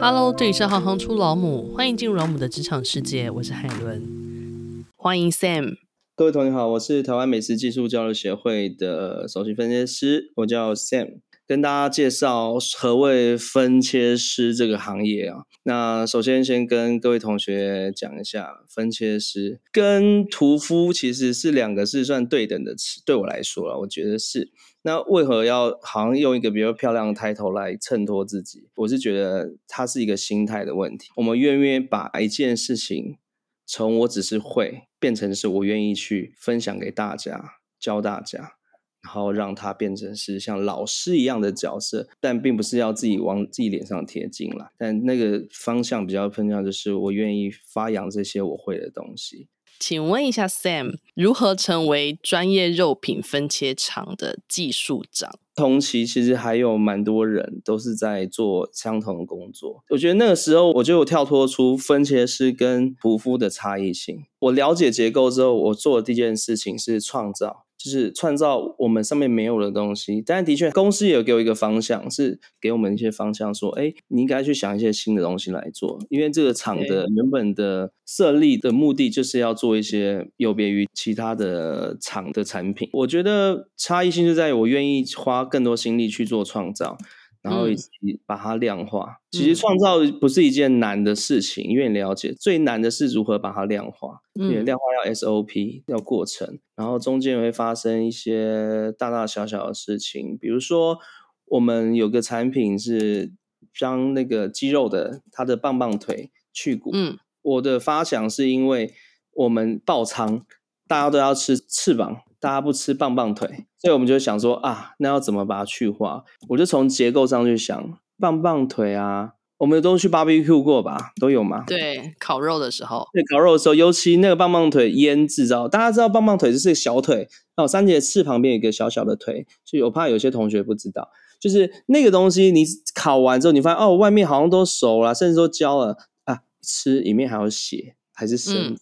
Hello，这里是行行出老母，欢迎进入老母的职场世界，我是海伦，欢迎 Sam。各位同学好，我是台湾美食技术交流协会的首席分切师，我叫 Sam，跟大家介绍何谓分切师这个行业啊。那首先先跟各位同学讲一下，分切师跟屠夫其实是两个是算对等的词，对我来说啊，我觉得是。那为何要好像用一个比较漂亮的 title 来衬托自己？我是觉得它是一个心态的问题。我们愿不愿意把一件事情从我只是会变成是我愿意去分享给大家、教大家，然后让它变成是像老师一样的角色，但并不是要自己往自己脸上贴金啦。但那个方向比较偏向就是我愿意发扬这些我会的东西。请问一下，Sam 如何成为专业肉品分切厂的技术长？同期其实还有蛮多人都是在做相同的工作。我觉得那个时候，我就有跳脱出分切师跟屠夫的差异性。我了解结构之后，我做的第一件事情是创造。就是创造我们上面没有的东西，但的确公司也有给我一个方向，是给我们一些方向，说，哎，你应该去想一些新的东西来做，因为这个厂的原本的设立的目的就是要做一些有别于其他的厂的产品。我觉得差异性就在于我愿意花更多心力去做创造。然后以及把它量化，嗯、其实创造不是一件难的事情，因为你了解最难的是如何把它量化。嗯，因为量化要 SOP，要过程，然后中间会发生一些大大小小的事情，比如说我们有个产品是将那个肌肉的它的棒棒腿去骨。嗯，我的发想是因为我们爆仓，大家都要吃翅膀。大家不吃棒棒腿，所以我们就想说啊，那要怎么把它去化？我就从结构上去想，棒棒腿啊，我们都去 barbecue 过吧，都有吗？对，烤肉的时候，对，烤肉的时候，尤其那个棒棒腿腌制造，大家知道棒棒腿就是个小腿，哦，三节翅旁边有一个小小的腿，所以我怕有些同学不知道，就是那个东西，你烤完之后，你发现哦，外面好像都熟了，甚至都焦了啊，吃里面还有血，还是生，嗯、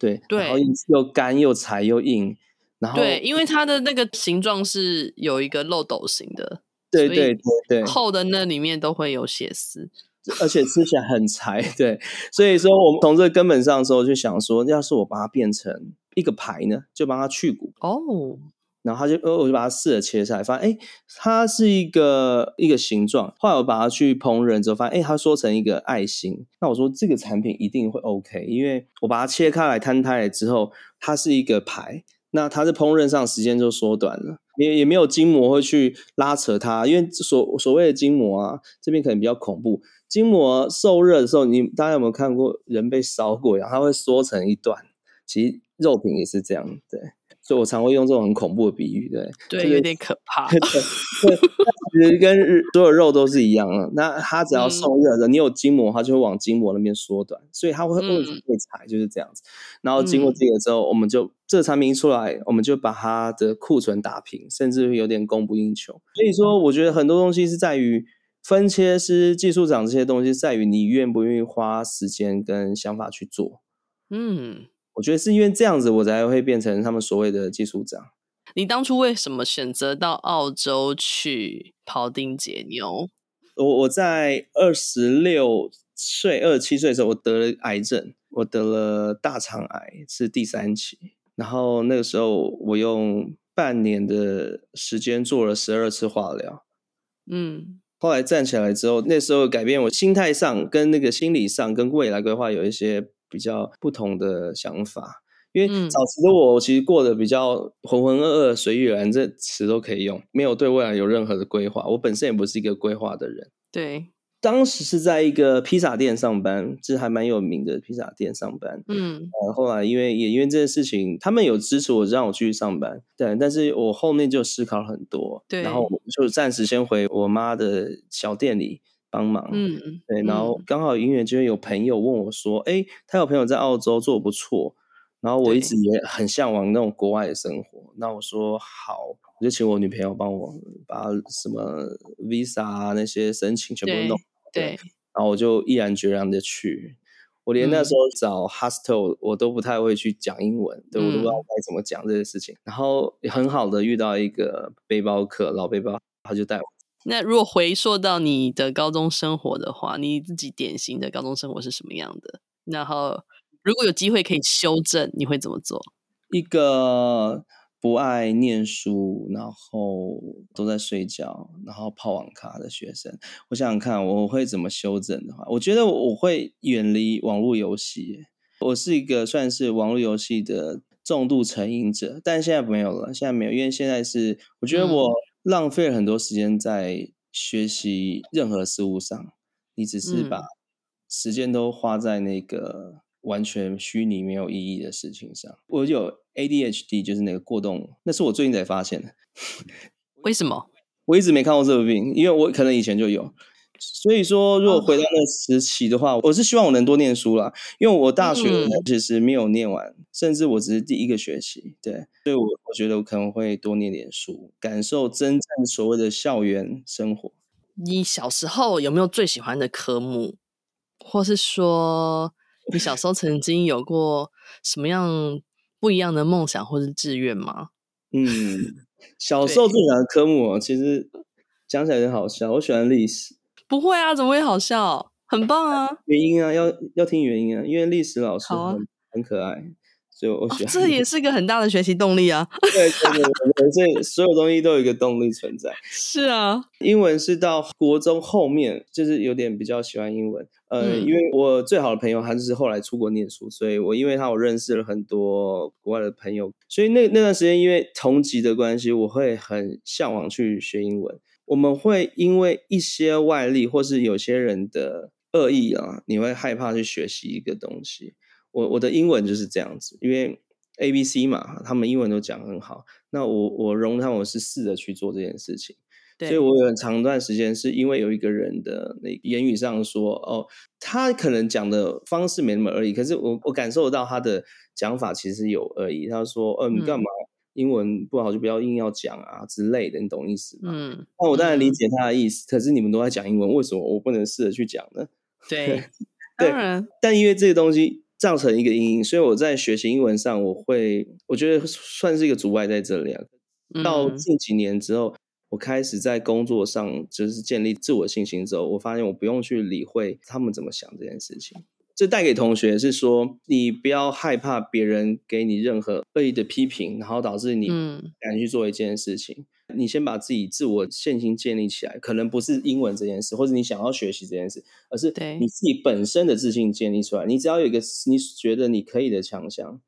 对，对，然后又干又柴又硬。对，因为它的那个形状是有一个漏斗形的，对对对对，厚的那里面都会有血丝，而且吃起来很柴。对，所以说我们从这个根本上的时候就想说，要是我把它变成一个排呢，就帮它去骨哦，然后他就呃，我就把它试着切下来，发现哎，它是一个一个形状。后来我把它去烹饪之后，发现哎，它缩成一个爱心。那我说这个产品一定会 OK，因为我把它切开来摊开来之后，它是一个排。那它在烹饪上时间就缩短了，也也没有筋膜会去拉扯它，因为所所谓的筋膜啊，这边可能比较恐怖。筋膜受热的时候，你大家有没有看过人被烧过呀？它会缩成一段。其实肉品也是这样，对。所以我常会用这种很恐怖的比喻，对，对，就是、有点可怕。对，其实跟所有肉都是一样的。那它只要受热的，嗯、你有筋膜，它就会往筋膜那边缩短，所以它会会会踩，就是这样子。然后经过这个之后，嗯、我们就这个产品一出来，我们就把它的库存打平，甚至有点供不应求。所以说，我觉得很多东西是在于分切师、技术长这些东西，在于你愿不愿意花时间跟想法去做。嗯。我觉得是因为这样子，我才会变成他们所谓的技术长。你当初为什么选择到澳洲去庖丁解牛？我我在二十六岁、二十七岁的时候，我得了癌症，我得了大肠癌，是第三期。然后那个时候，我用半年的时间做了十二次化疗。嗯，后来站起来之后，那时候改变我心态上、跟那个心理上、跟未来规划有一些。比较不同的想法，因为早期的我其实过得比较浑浑噩噩、随遇而安，这词都可以用，没有对未来有任何的规划。我本身也不是一个规划的人。对，当时是在一个披萨店上班，这还蛮有名的披萨店上班。嗯，然后后来因为也因为这件事情，他们有支持我让我继续上班。对，但是我后面就思考了很多，对，然后就暂时先回我妈的小店里。帮忙，嗯，对，然后刚好音乐就会有朋友问我说，哎、嗯，他有朋友在澳洲做得不错，然后我一直也很向往那种国外的生活，那我说好，我就请我女朋友帮我把什么 visa 啊那些申请全部弄，对，对，然后我就毅然决然的去，我连那时候找 hostel 我都不太会去讲英文，嗯、对，我都不知道该怎么讲这些事情，然后很好的遇到一个背包客，老背包，他就带我。那如果回溯到你的高中生活的话，你自己典型的高中生活是什么样的？然后如果有机会可以修正，你会怎么做？一个不爱念书，然后都在睡觉，然后泡网咖的学生。我想想看，我会怎么修正的话，我觉得我会远离网络游戏。我是一个算是网络游戏的重度成瘾者，但现在没有了，现在没有，因为现在是我觉得我浪费了很多时间在学习任何事物上，你只是把时间都花在那个完全虚拟没有意义的事情上。我有 ADHD，就是那个过动，那是我最近才发现的。为什么？我一直没看过这个病，因为我可能以前就有。所以说，如果回到那时期的话，我是希望我能多念书啦。因为我大学其实没有念完，甚至我只是第一个学期。对，所以我我觉得我可能会多念点书，感受真正所谓的校园生活。你小时候有没有最喜欢的科目，或是说你小时候曾经有过什么样不一样的梦想或是志愿吗？嗯，小时候最喜欢的科目，其实讲起来很好笑。我喜欢历史。不会啊，怎么会好笑？很棒啊！原因啊，要要听原因啊，因为历史老师很、啊、很可爱，所以我喜欢、哦。这也是一个很大的学习动力啊！对对对对，所以所有东西都有一个动力存在。是啊，英文是到国中后面，就是有点比较喜欢英文。呃，嗯、因为我最好的朋友他就是后来出国念书，所以我因为他我认识了很多国外的朋友，所以那那段时间因为同级的关系，我会很向往去学英文。我们会因为一些外力，或是有些人的恶意啊，你会害怕去学习一个东西。我我的英文就是这样子，因为 A B C 嘛，他们英文都讲很好，那我我容他们我是试着去做这件事情。对所以我有很长一段时间是因为有一个人的那言语上说，哦，他可能讲的方式没那么恶意，可是我我感受到他的讲法其实有恶意。他说，嗯，你干嘛？嗯英文不好就不要硬要讲啊之类的，你懂意思吗？嗯，那我当然理解他的意思。嗯、可是你们都在讲英文，为什么我不能试着去讲呢？对，对。当然，但因为这个东西造成一个阴影，所以我在学习英文上，我会我觉得算是一个阻碍在这里啊。到近几年之后，我开始在工作上就是建立自我信心之后，我发现我不用去理会他们怎么想这件事情。这带给同学是说，你不要害怕别人给你任何恶意的批评，然后导致你敢去做一件事情。嗯、你先把自己自我信心建立起来，可能不是英文这件事，或者你想要学习这件事，而是你自己本身的自信建立出来。你只要有一个你觉得你可以的强项，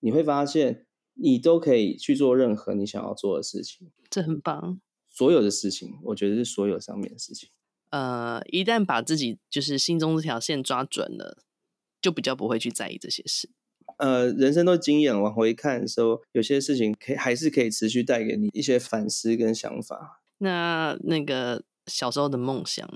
你会发现你都可以去做任何你想要做的事情。这很棒。所有的事情，我觉得是所有上面的事情。呃，一旦把自己就是心中这条线抓准了。就比较不会去在意这些事。呃，人生都经验，往回看的时候，有些事情可以还是可以持续带给你一些反思跟想法。那那个小时候的梦想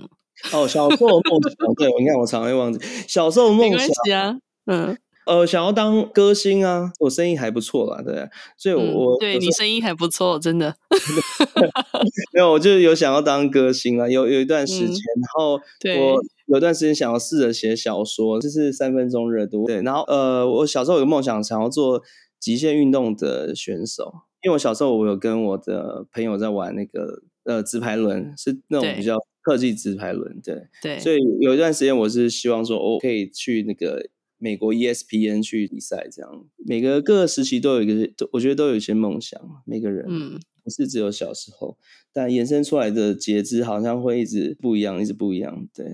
哦，小时候的梦想，对，你看我常会忘记小时候的梦想啊，嗯。呃，想要当歌星啊，我声音还不错啦，对，所以我，嗯、我对你声音还不错，真的。没有，我就有想要当歌星啊，有有一段时间，嗯、然后我有段时间想要试着写小说，就是三分钟热度，对，然后呃，我小时候有个梦想，想要做极限运动的选手，因为我小时候我有跟我的朋友在玩那个呃直排轮，是那种比较特技直排轮，对对，所以有一段时间我是希望说，我可以去那个。美国 ESPN 去比赛，这样每个各个时期都有一个，我觉得都有一些梦想。每个人，嗯，不是只有小时候，但延伸出来的节肢好像会一直不一样，一直不一样。对，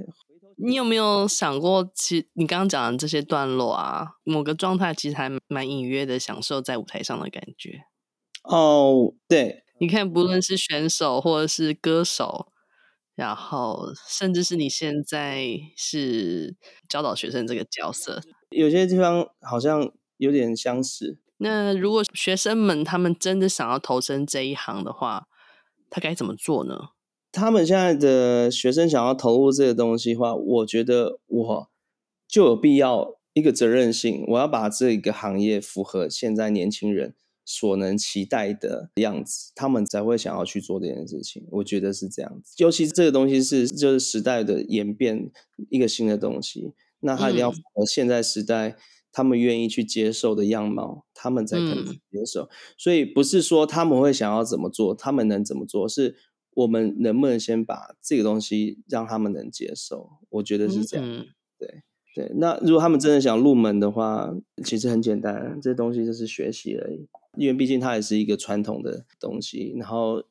你有没有想过，其实你刚刚讲的这些段落啊，某个状态其实还蛮隐约的享受在舞台上的感觉。哦，对，你看，不论是选手或者是歌手。然后，甚至是你现在是教导学生这个角色，有些地方好像有点相似。那如果学生们他们真的想要投身这一行的话，他该怎么做呢？他们现在的学生想要投入这个东西的话，我觉得我就有必要一个责任心，我要把这个行业符合现在年轻人。所能期待的样子，他们才会想要去做这件事情。我觉得是这样子，尤其是这个东西是就是时代的演变，一个新的东西，那他一定要符合现在时代他们愿意去接受的样貌，他们才可能接受。嗯、所以不是说他们会想要怎么做，他们能怎么做，是我们能不能先把这个东西让他们能接受？我觉得是这样。嗯、对对，那如果他们真的想入门的话，其实很简单，这东西就是学习而已。因为毕竟它也是一个传统的东西。然后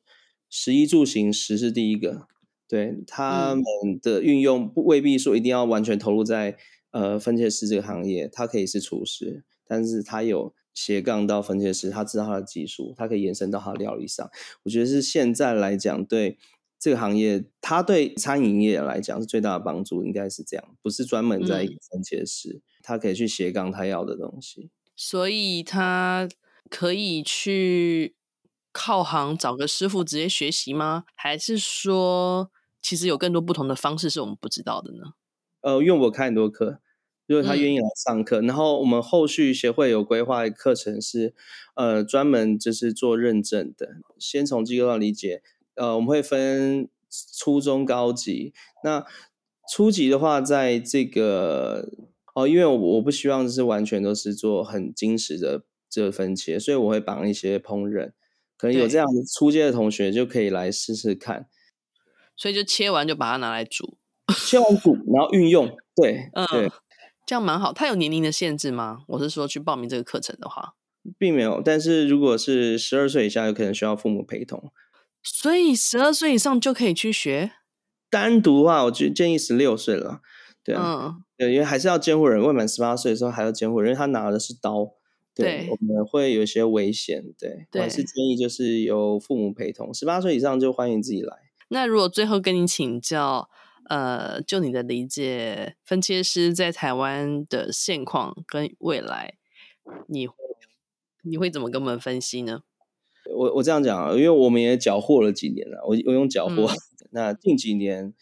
食衣住行，食是第一个。对他们的运用，不未必说一定要完全投入在呃分切师这个行业。他可以是厨师，但是他有。斜杠到分切师，他知道他的技术，他可以延伸到他的料理上。我觉得是现在来讲，对这个行业，他对餐饮业来讲是最大的帮助，应该是这样，不是专门在分切师，他、嗯、可以去斜杠他要的东西。所以他可以去靠行找个师傅直接学习吗？还是说，其实有更多不同的方式是我们不知道的呢？呃，因为我开很多课。如果他愿意来上课，嗯，然后我们后续协会有规划课程是，呃，专门就是做认证的。先从机构上理解，呃，我们会分初中、高级。那初级的话，在这个哦，因为我我不希望是完全都是做很精实的这个分切，所以我会绑一些烹饪，可能有这样初阶的同学就可以来试试看。所以就切完就把它拿来煮，切完煮，然后运用，对，嗯。对这样蛮好，他有年龄的限制吗？我是说去报名这个课程的话，并没有。但是如果是十二岁以下，有可能需要父母陪同。所以十二岁以上就可以去学？单独的话，我就建议十六岁了。对啊，嗯，对，因为还是要监护人，未满十八岁的时候还要监护人，因为他拿的是刀，对，对我们会有一些危险。对，对，还是建议就是由父母陪同。十八岁以上就欢迎自己来。那如果最后跟你请教。呃，就你的理解，分切师在台湾的现况跟未来，你会你会怎么跟我们分析呢？我我这样讲啊，因为我们也缴获了几年了，我我用缴获，嗯，那近几年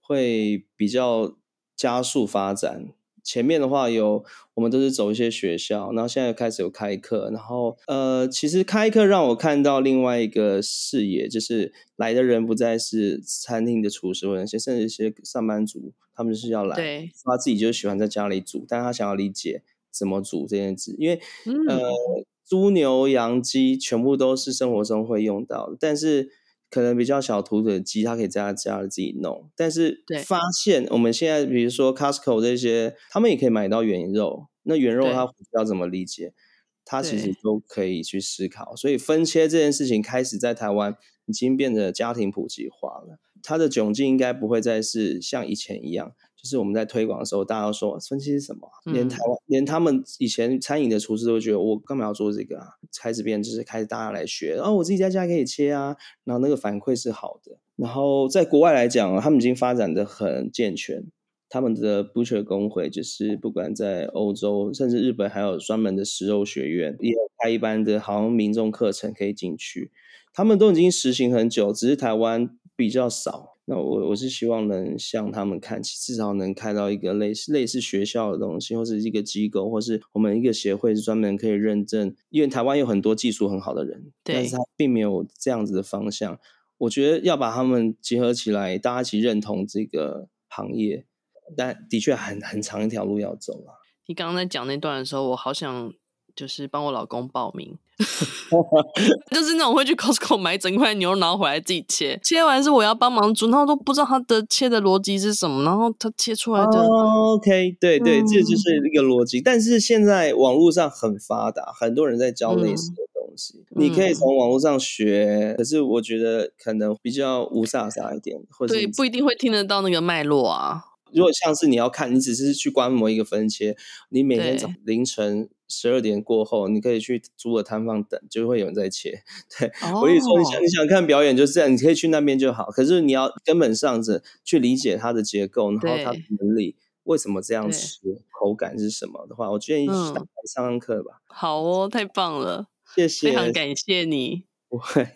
会比较加速发展。前面的话有，我们都是走一些学校，然后现在开始有开课，然后呃，其实开课让我看到另外一个视野，就是来的人不再是餐厅的厨师或者一些，甚至一些上班族，他们是要来，对，他自己就喜欢在家里煮，但他想要理解怎么煮这件事，因为、嗯、呃，猪牛羊鸡全部都是生活中会用到的，但是。可能比较小图的鸡，他可以在他家里自己弄。但是发现我们现在，比如说 Costco 这些，他们也可以买到原肉。那原肉他要怎么理解？他其实都可以去思考。所以分切这件事情开始在台湾已经变得家庭普及化了。它的窘境应该不会再是像以前一样。就是我们在推广的时候，大家都说分析是什么？嗯、连台湾，连他们以前餐饮的厨师都觉得我干嘛要做这个啊？开始变，就是开始大家来学，然后、哦、我自己在家可以切啊，然后那个反馈是好的。然后在国外来讲，他们已经发展的很健全，他们的 butcher 工会就是不管在欧洲，甚至日本，还有专门的食肉学院，也有开一般的好像民众课程可以进去，他们都已经实行很久，只是台湾比较少。那我我是希望能向他们看齐，至少能看到一个类似类似学校的东西，或是一个机构，或是我们一个协会是专门可以认证。因为台湾有很多技术很好的人，但是他并没有这样子的方向。我觉得要把他们结合起来，大家一起认同这个行业，但的确很很长一条路要走啊。你刚刚在讲那段的时候，我好想。就是帮我老公报名，就是那种会去 Costco 买整块牛肉，然后回来自己切，切完是我要帮忙煮，然后都不知道他的切的逻辑是什么，然后他切出来的。Oh, OK，对对，嗯，这就是一个逻辑。但是现在网络上很发达，很多人在教类似的东西，嗯，你可以从网络上学，可是我觉得可能比较无煞煞一点，或者对，不一定会听得到那个脉络啊。如果像是你要看，你只是去观摩一个分切，你每天早凌晨。十二点过后，你可以去租个摊贩等，就会有人在切。对、oh. 我跟你说，你想你想看表演就是这样，你可以去那边就好。可是你要根本上着去理解它的结构，然后它的原理为什么这样吃，口感是什么的话，我建议去上上课吧。好哦，太棒了，谢谢，非常感谢你。不会。